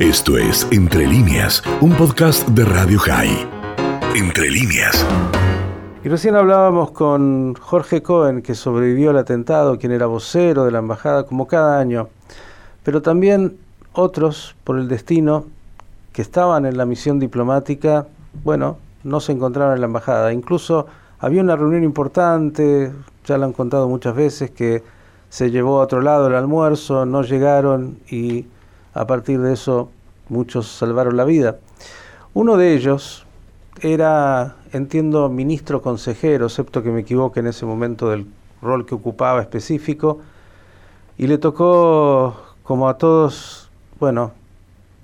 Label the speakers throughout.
Speaker 1: Esto es Entre líneas, un podcast de Radio High. Entre líneas.
Speaker 2: Y recién hablábamos con Jorge Cohen, que sobrevivió al atentado, quien era vocero de la embajada, como cada año. Pero también otros, por el destino, que estaban en la misión diplomática, bueno, no se encontraron en la embajada. Incluso había una reunión importante, ya lo han contado muchas veces, que se llevó a otro lado el almuerzo, no llegaron y a partir de eso muchos salvaron la vida. Uno de ellos era, entiendo, ministro consejero, excepto que me equivoque en ese momento del rol que ocupaba específico, y le tocó, como a todos, bueno,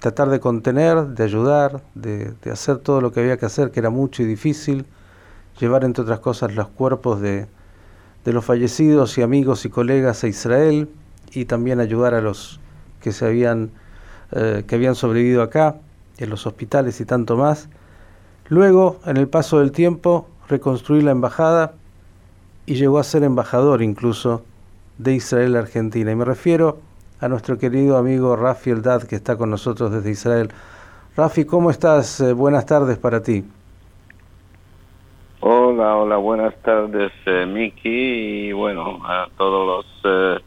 Speaker 2: tratar de contener, de ayudar, de, hacer todo lo que había que hacer, que era mucho y difícil, llevar entre otras cosas los cuerpos de, de los fallecidos y amigos y colegas a Israel y también ayudar a los que se habían eh, que habían sobrevivido acá en los hospitales y tanto más. Luego, en el paso del tiempo, reconstruir la embajada y llegó a ser embajador incluso de Israel a Argentina. Y me refiero a nuestro querido amigo Rafi Eldad que está con nosotros desde Israel. Rafi, ¿cómo estás? Eh, buenas tardes para ti.
Speaker 3: Hola, hola, buenas tardes, eh, Miki, y bueno, a todos los eh,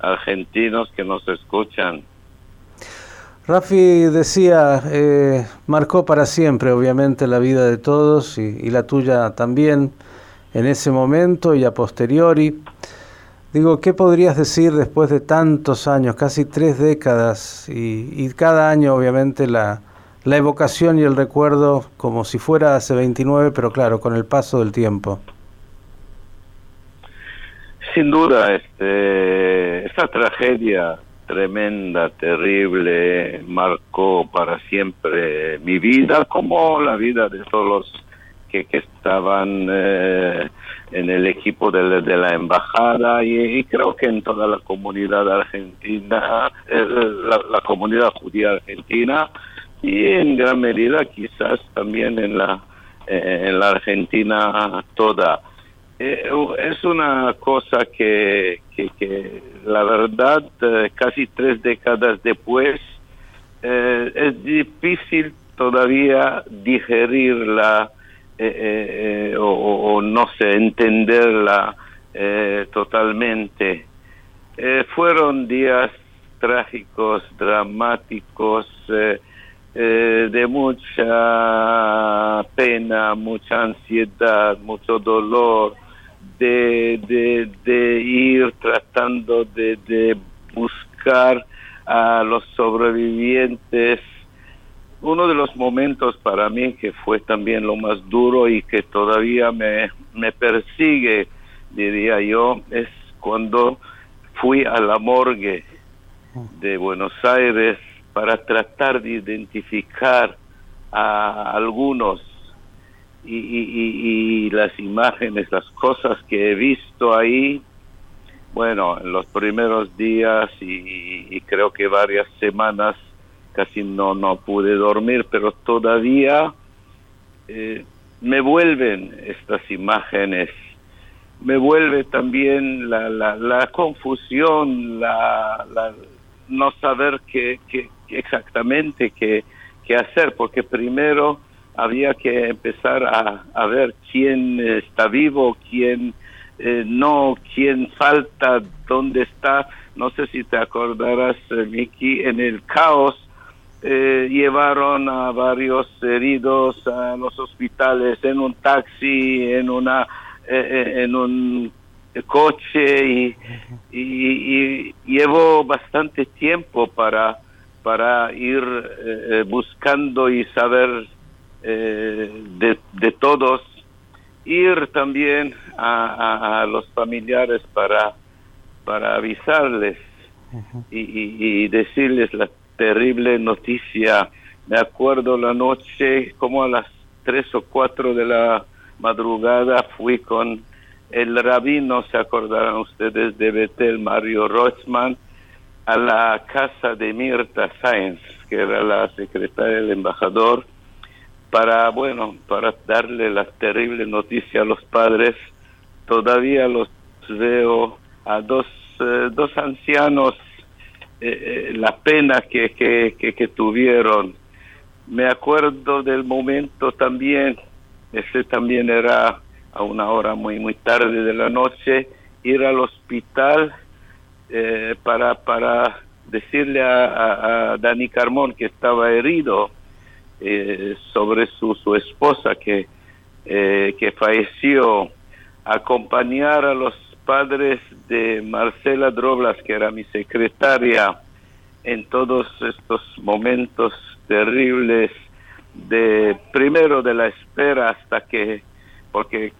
Speaker 3: argentinos que nos escuchan.
Speaker 2: Rafi decía, eh, marcó para siempre, obviamente, la vida de todos y, la tuya también en ese momento y a posteriori. Digo, ¿qué podrías decir después de tantos años, casi tres décadas, y, y cada año, obviamente, la, la evocación y el recuerdo como si fuera hace 29, pero claro, con el paso del tiempo.
Speaker 3: Sin duda, este, esta tragedia tremenda, terrible, marcó para siempre mi vida, como la vida de todos los que, estaban eh, en el equipo de, la embajada y, creo que en toda la comunidad argentina, eh, la, la comunidad judía argentina, y en gran medida quizás también en la eh, en la Argentina toda eh, es una cosa que, que, la verdad eh, casi tres décadas después es difícil todavía digerirla o, o, no sé entenderla totalmente. Fueron días trágicos dramáticos eh, de mucha pena, mucha ansiedad, mucho dolor, de, de, ir tratando de, de buscar a los sobrevivientes. Uno de los momentos para mí que fue también lo más duro y que todavía me, me persigue, diría yo, es cuando fui a la morgue de Buenos Aires para tratar de identificar a algunos y, las imágenes, las cosas que he visto ahí, bueno, en los primeros días y, creo que varias semanas casi no, no pude dormir, pero todavía eh, me vuelven estas imágenes, me vuelve también la, la, la confusión, la, la, no saber qué, qué, exactamente qué, qué hacer, porque primero había que empezar a, a ver quién está vivo, quién eh, no, quién falta, dónde está. No sé si te acordarás, eh, Miki, en el caos eh, llevaron a varios heridos a los hospitales en un taxi, en una, en un coche y, y, y, llevó bastante tiempo para para ir eh, eh, buscando y saber eh, de, de, todos, ir también a, a, los familiares para, para avisarles y, y, decirles la terrible noticia. Me acuerdo la noche, como a las tres o cuatro de la madrugada, fui con el rabino, se acordarán ustedes de Betel, Mario Rochman, a la casa de Mirta Sáenz, que era la secretaria del embajador, para, bueno, para darle la terrible noticia a los padres. Todavía los veo a dos, eh, dos ancianos eh, la pena que, que, que, tuvieron. Me acuerdo del momento también, ese también era a una hora muy muy tarde de la noche, ir al hospital eh, para, para decirle a, Dani Carmón que estaba herido eh, sobre su, su esposa que, que falleció, acompañar a los padres de Marcela Droblas, que era mi secretaria, en todos estos momentos terribles de primero de la espera hasta que, porque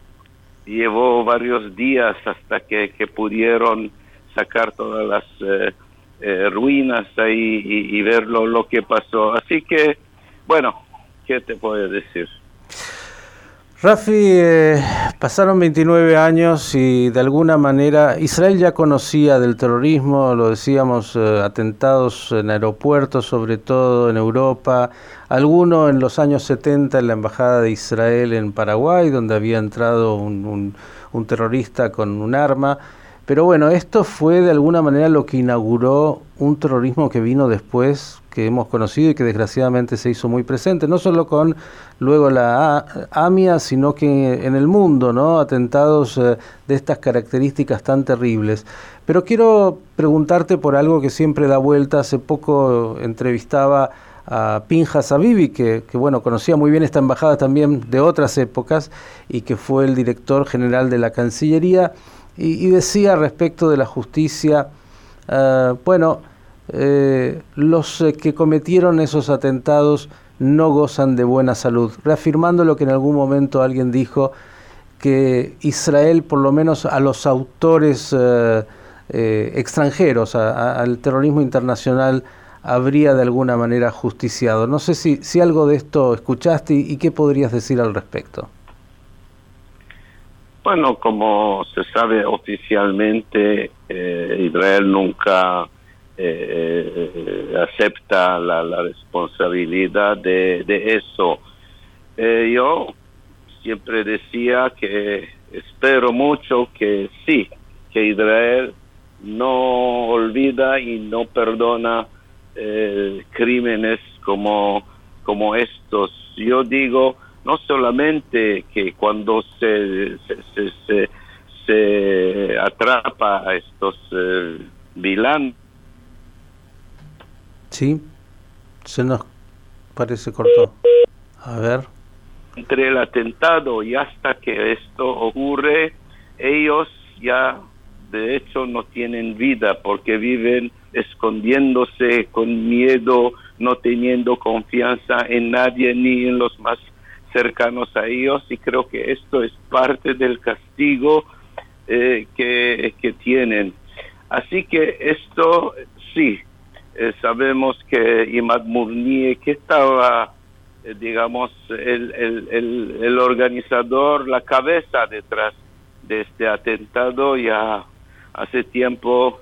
Speaker 3: llevó varios días hasta que, pudieron sacar todas las eh, eh, ruinas ahí y, y ver lo, lo que pasó. Así que, bueno, ¿qué te puedo decir?
Speaker 2: Rafi, eh, pasaron 29 años y de alguna manera Israel ya conocía del terrorismo, lo decíamos, eh, atentados en aeropuertos, sobre todo en Europa, alguno en los años 70 en la Embajada de Israel en Paraguay, donde había entrado un terrorista con un arma. Pero bueno, esto fue de alguna manera lo que inauguró un terrorismo que vino después, que hemos conocido y que desgraciadamente se hizo muy presente, no solo con luego la AMIA, sino que en el mundo, ¿no? Atentados eh, de estas características tan terribles. Pero quiero preguntarte por algo que siempre da vuelta. Hace poco entrevistaba a Pinjas Abibi, que, que, bueno, conocía muy bien esta embajada también de otras épocas y que fue el director general de la Cancillería y, decía respecto de la justicia, eh, bueno, eh, los eh, que cometieron esos atentados no gozan de buena salud, reafirmando lo que en algún momento alguien dijo, que Israel, por lo menos a los autores extranjeros, al terrorismo internacional, habría de alguna manera justiciado. No sé si, algo de esto escuchaste y qué podrías decir al respecto.
Speaker 3: Bueno, como se sabe oficialmente, eh, Israel nunca eh, eh, acepta la, responsabilidad de, eso. yo siempre decía que espero mucho que sí, que Israel no olvida y no perdona crímenes como, como estos. Yo digo, no solamente que cuando se, se, se, atrapa a estos eh,
Speaker 2: Sí, se nos parece corto. A ver.
Speaker 3: Entre el atentado y hasta que esto ocurre, ellos ya de hecho no tienen vida porque viven escondiéndose con miedo, no teniendo confianza en nadie ni en los más cercanos a ellos y creo que esto es parte del castigo eh, que, que, tienen. Así que esto sí, eh, sabemos que Imad Murni, que estaba, eh, digamos, el, el, el, organizador, la cabeza detrás de este atentado, ya hace tiempo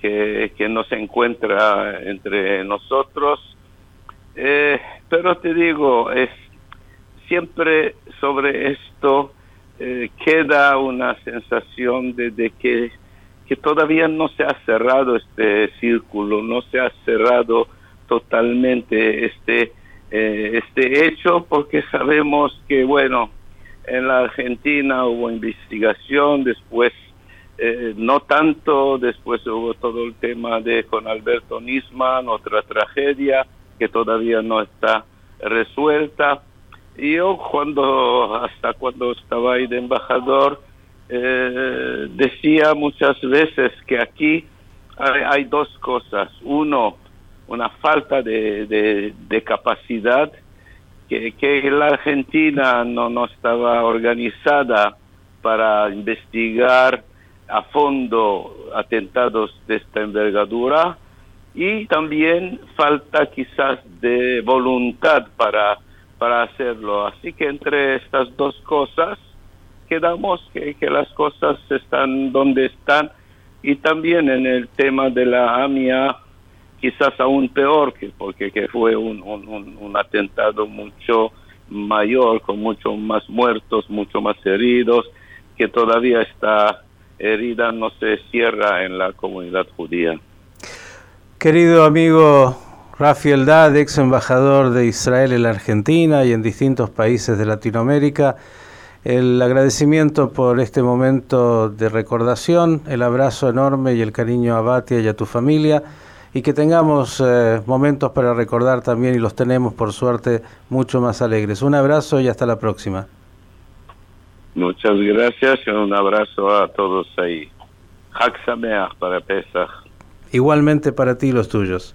Speaker 3: que, que no se encuentra entre nosotros. pero te digo, es siempre sobre esto eh, queda una sensación de, que, que todavía no se ha cerrado este círculo, no se ha cerrado totalmente este, eh, este hecho, porque sabemos que, bueno, en la Argentina hubo investigación, después eh, no tanto, después hubo todo el tema de con Alberto Nisman, otra tragedia que todavía no está resuelta. Yo cuando, hasta cuando estaba ahí de embajador, eh, decía muchas veces que aquí hay, dos cosas. Uno, una falta de, de, capacidad, que, que, la Argentina no, no estaba organizada para investigar a fondo atentados de esta envergadura y también falta quizás de voluntad para para hacerlo. Así que entre estas dos cosas quedamos que, que las cosas están donde están. Y también en el tema de la AMIA quizás aún peor que porque que fue un, un, un, atentado mucho mayor con mucho más muertos mucho más heridos que todavía está herida no se cierra en la comunidad judía.
Speaker 2: Querido amigo Rafael Dad, ex embajador de Israel en la Argentina y en distintos países de Latinoamérica, el agradecimiento por este momento de recordación, el abrazo enorme y el cariño a Batia y a tu familia, y que tengamos eh, momentos para recordar también, y los tenemos por suerte, mucho más alegres. Un abrazo y hasta la próxima.
Speaker 3: Muchas gracias y un abrazo a todos ahí. Hak para Pesach.
Speaker 2: Igualmente para ti los tuyos.